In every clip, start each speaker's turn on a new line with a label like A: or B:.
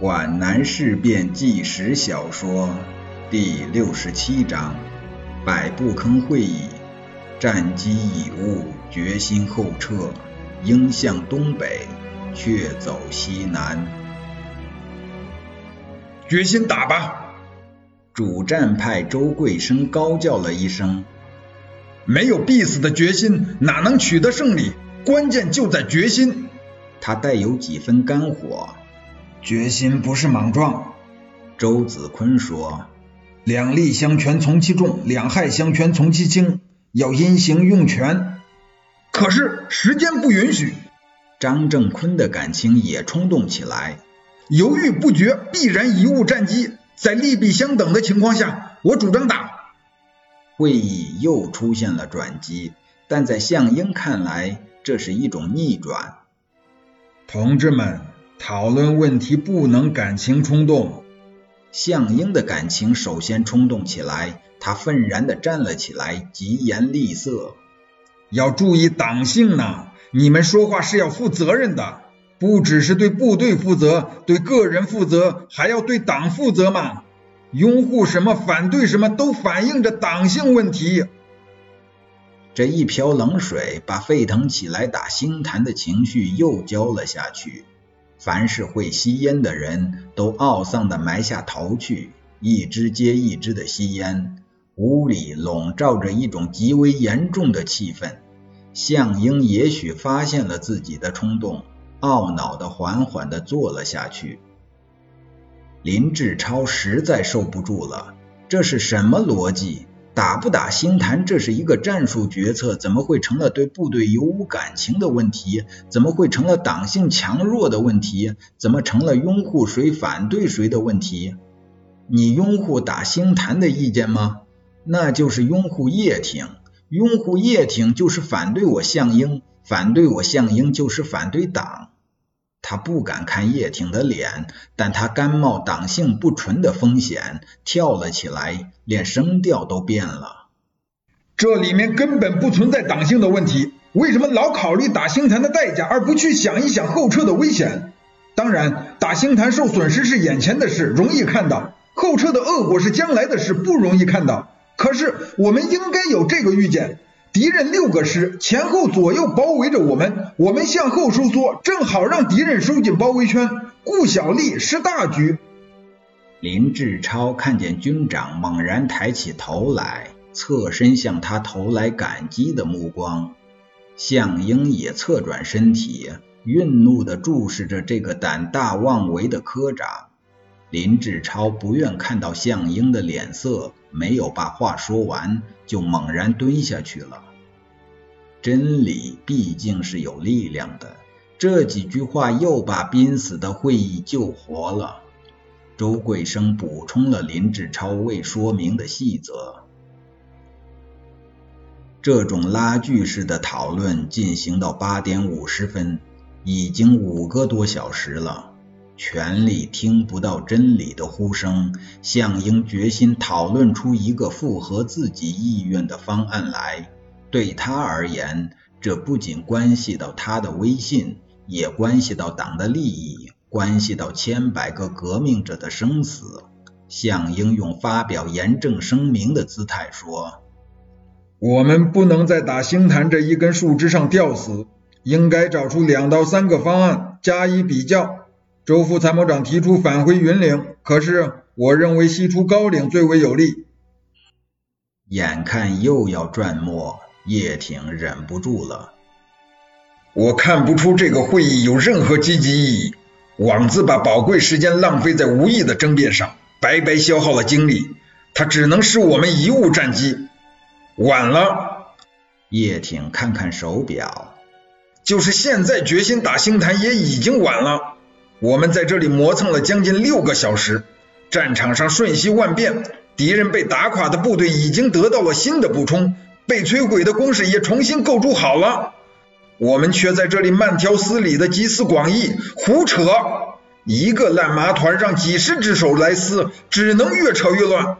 A: 皖南事变纪实小说第六十七章：百步坑会议，战机已误，决心后撤，应向东北，却走西南。
B: 决心打吧！
A: 主战派周贵生高叫了一声：“
B: 没有必死的决心，哪能取得胜利？关键就在决心。”
A: 他带有几分肝火。
C: 决心不是莽撞，
A: 周子坤说：“
C: 两利相权从其重，两害相权从其轻，要因形用权。”
B: 可是时间不允许。
A: 张正坤的感情也冲动起来，
B: 犹豫不决，必然贻误战机。在利弊相等的情况下，我主张打。
A: 会议又出现了转机，但在项英看来，这是一种逆转。
B: 同志们。讨论问题不能感情冲动。
A: 项英的感情首先冲动起来，他愤然地站了起来，疾言厉色：“
B: 要注意党性呢！你们说话是要负责任的，不只是对部队负责，对个人负责，还要对党负责嘛！拥护什么，反对什么，都反映着党性问题。”
A: 这一瓢冷水把沸腾起来打星坛的情绪又浇了下去。凡是会吸烟的人都懊丧地埋下头去，一支接一支的吸烟。屋里笼罩着一种极为严重的气氛。向英也许发现了自己的冲动，懊恼地缓缓地坐了下去。林志超实在受不住了，这是什么逻辑？打不打星坛，这是一个战术决策，怎么会成了对部队有无感情的问题？怎么会成了党性强弱的问题？怎么成了拥护谁反对谁的问题？你拥护打星坛的意见吗？那就是拥护叶挺，拥护叶挺就是反对我项英，反对我项英就是反对党。他不敢看叶挺的脸，但他甘冒党性不纯的风险，跳了起来，连声调都变了。
B: 这里面根本不存在党性的问题，为什么老考虑打星坛的代价，而不去想一想后撤的危险？当然，打星坛受损失是眼前的事，容易看到；后撤的恶果是将来的事，不容易看到。可是，我们应该有这个预见。敌人六个师前后左右包围着我们，我们向后收缩，正好让敌人收紧包围圈，顾小利失大局。
A: 林志超看见军长猛然抬起头来，侧身向他投来感激的目光。项英也侧转身体，愠怒地注视着这个胆大妄为的科长。林志超不愿看到项英的脸色，没有把话说完，就猛然蹲下去了。真理毕竟是有力量的，这几句话又把濒死的会议救活了。周贵生补充了林志超未说明的细则。这种拉锯式的讨论进行到八点五十分，已经五个多小时了。权力听不到真理的呼声，项英决心讨论出一个符合自己意愿的方案来。对他而言，这不仅关系到他的威信，也关系到党的利益，关系到千百个革命者的生死。项英用发表严正声明的姿态说：“
B: 我们不能在打星坛这一根树枝上吊死，应该找出两到三个方案加以比较。”周副参谋长提出返回云岭，可是我认为西出高岭最为有利。
A: 眼看又要转末，叶挺忍不住了。
B: 我看不出这个会议有任何积极意义，枉自把宝贵时间浪费在无意的争辩上，白白消耗了精力。它只能使我们贻误战机。晚了。
A: 叶挺看看手表，
B: 就是现在决心打星坛也已经晚了。我们在这里磨蹭了将近六个小时，战场上瞬息万变，敌人被打垮的部队已经得到了新的补充，被摧毁的工事也重新构筑好了，我们却在这里慢条斯理的集思广益，胡扯，一个烂麻团让几十只手来撕，只能越扯越乱。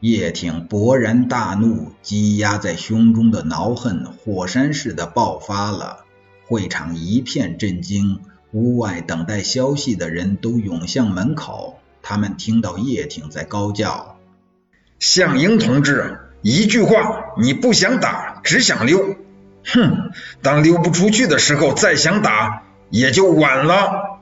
A: 叶挺勃然大怒，积压在胸中的恼恨火山似的爆发了，会场一片震惊。屋外等待消息的人都涌向门口。他们听到叶挺在高叫：“
B: 向英同志，一句话，你不想打，只想溜。哼，当溜不出去的时候，再想打也就晚了。”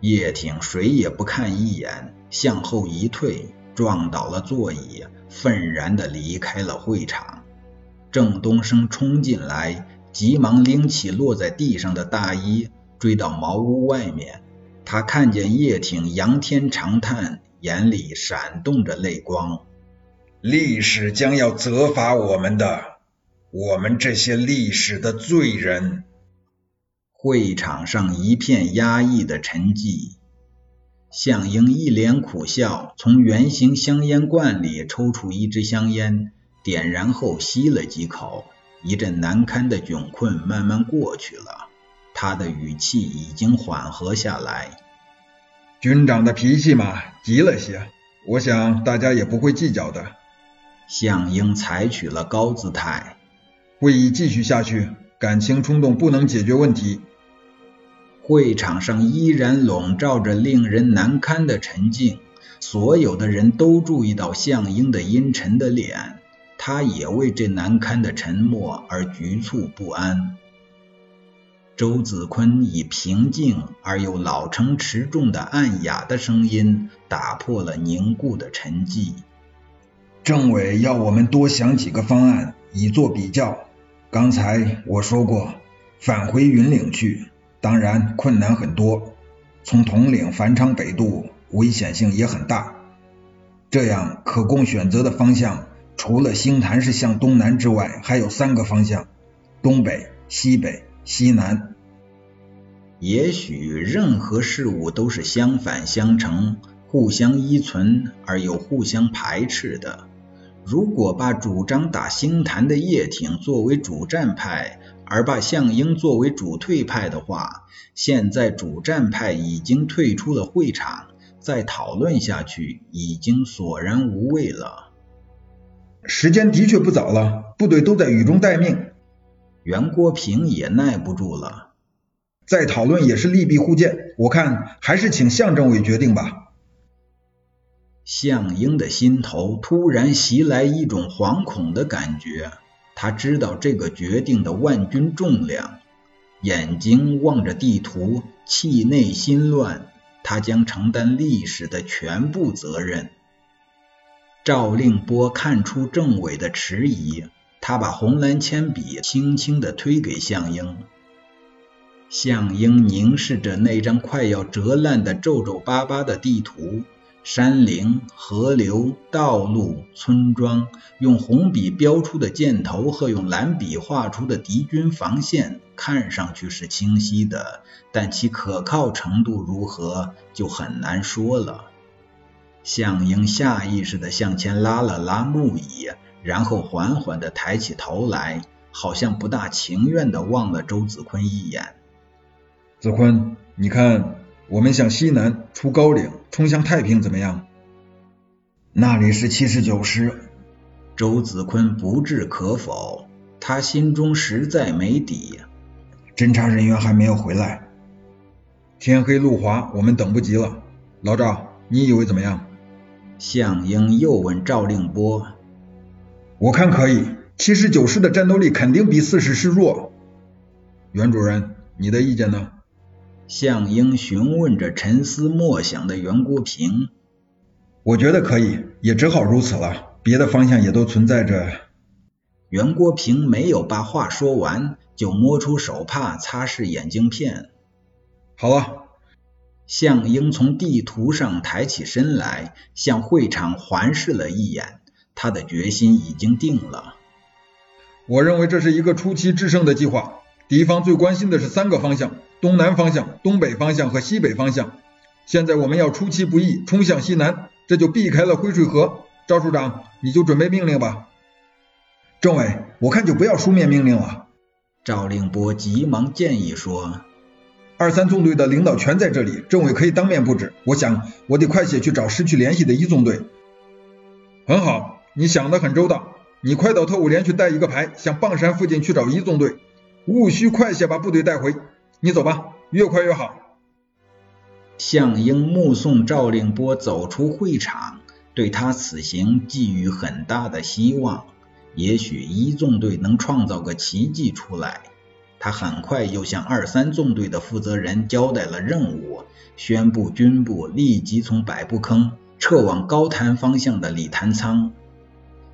A: 叶挺谁也不看一眼，向后一退，撞倒了座椅，愤然地离开了会场。郑东升冲进来，急忙拎起落在地上的大衣，追到茅屋外面。他看见叶挺仰天长叹，眼里闪动着泪光。
B: 历史将要责罚我们的，我们这些历史的罪人。
A: 会场上一片压抑的沉寂。向英一脸苦笑，从圆形香烟罐里抽出一支香烟，点燃后吸了几口，一阵难堪的窘困慢慢过去了。他的语气已经缓和下来。
B: 军长的脾气嘛，急了些，我想大家也不会计较的。
A: 向英采取了高姿态。
B: 会议继续下去，感情冲动不能解决问题。
A: 会场上依然笼罩着令人难堪的沉静，所有的人都注意到向英的阴沉的脸，他也为这难堪的沉默而局促不安。周子坤以平静而又老成持重的暗哑的声音打破了凝固的沉寂。
C: 政委要我们多想几个方案以作比较。刚才我说过，返回云岭去，当然困难很多。从统领繁昌北渡，危险性也很大。这样可供选择的方向，除了星坛是向东南之外，还有三个方向：东北、西北。西南，
A: 也许任何事物都是相反相成、互相依存而又互相排斥的。如果把主张打星坛的叶挺作为主战派，而把项英作为主退派的话，现在主战派已经退出了会场，再讨论下去已经索然无味了。
B: 时间的确不早了，部队都在雨中待命。
A: 袁国平也耐不住了，
B: 再讨论也是利弊互见，我看还是请向政委决定吧。
A: 向英的心头突然袭来一种惶恐的感觉，他知道这个决定的万钧重量，眼睛望着地图，气内心乱，他将承担历史的全部责任。赵令波看出政委的迟疑。他把红蓝铅笔轻轻地推给向英，向英凝视着那张快要折烂的皱皱巴巴的地图，山岭、河流、道路、村庄，用红笔标出的箭头和用蓝笔画出的敌军防线，看上去是清晰的，但其可靠程度如何，就很难说了。向英下意识地向前拉了拉木椅。然后缓缓地抬起头来，好像不大情愿地望了周子坤一眼。
B: 子坤，你看，我们向西南出高岭，冲向太平怎么样？
C: 那里是七十九师。
A: 周子坤不置可否，他心中实在没底。
C: 侦查人员还没有回来，
B: 天黑路滑，我们等不及了。老赵，你以为怎么样？
A: 项英又问赵令波。
B: 我看可以，七十九师的战斗力肯定比四十师弱。袁主任，你的意见呢？
A: 项英询问着沉思默想的袁国平。
B: 我觉得可以，也只好如此了。别的方向也都存在着。
A: 袁国平没有把话说完，就摸出手帕擦拭眼镜片。
B: 好了。
A: 项英从地图上抬起身来，向会场环视了一眼。他的决心已经定了。
B: 我认为这是一个出奇制胜的计划。敌方最关心的是三个方向：东南方向、东北方向和西北方向。现在我们要出其不意，冲向西南，这就避开了灰水河。赵处长，你就准备命令吧。
C: 政委，我看就不要书面命令了。
A: 赵令波急忙建议说：“
B: 二三纵队的领导全在这里，政委可以当面布置。我想，我得快些去找失去联系的一纵队。”很好。你想的很周到，你快到特务连去带一个排，向棒山附近去找一纵队，务须快些把部队带回。你走吧。越快越好。
A: 项英目送赵令波走出会场，对他此行寄予很大的希望。也许一纵队能创造个奇迹出来。他很快又向二三纵队的负责人交代了任务，宣布军部立即从百步坑撤往高潭方向的李潭仓。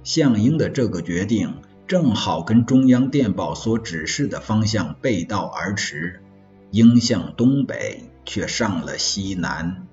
A: 项英的这个决定正好跟中央电报所指示的方向背道而驰，应向东北却上了西南。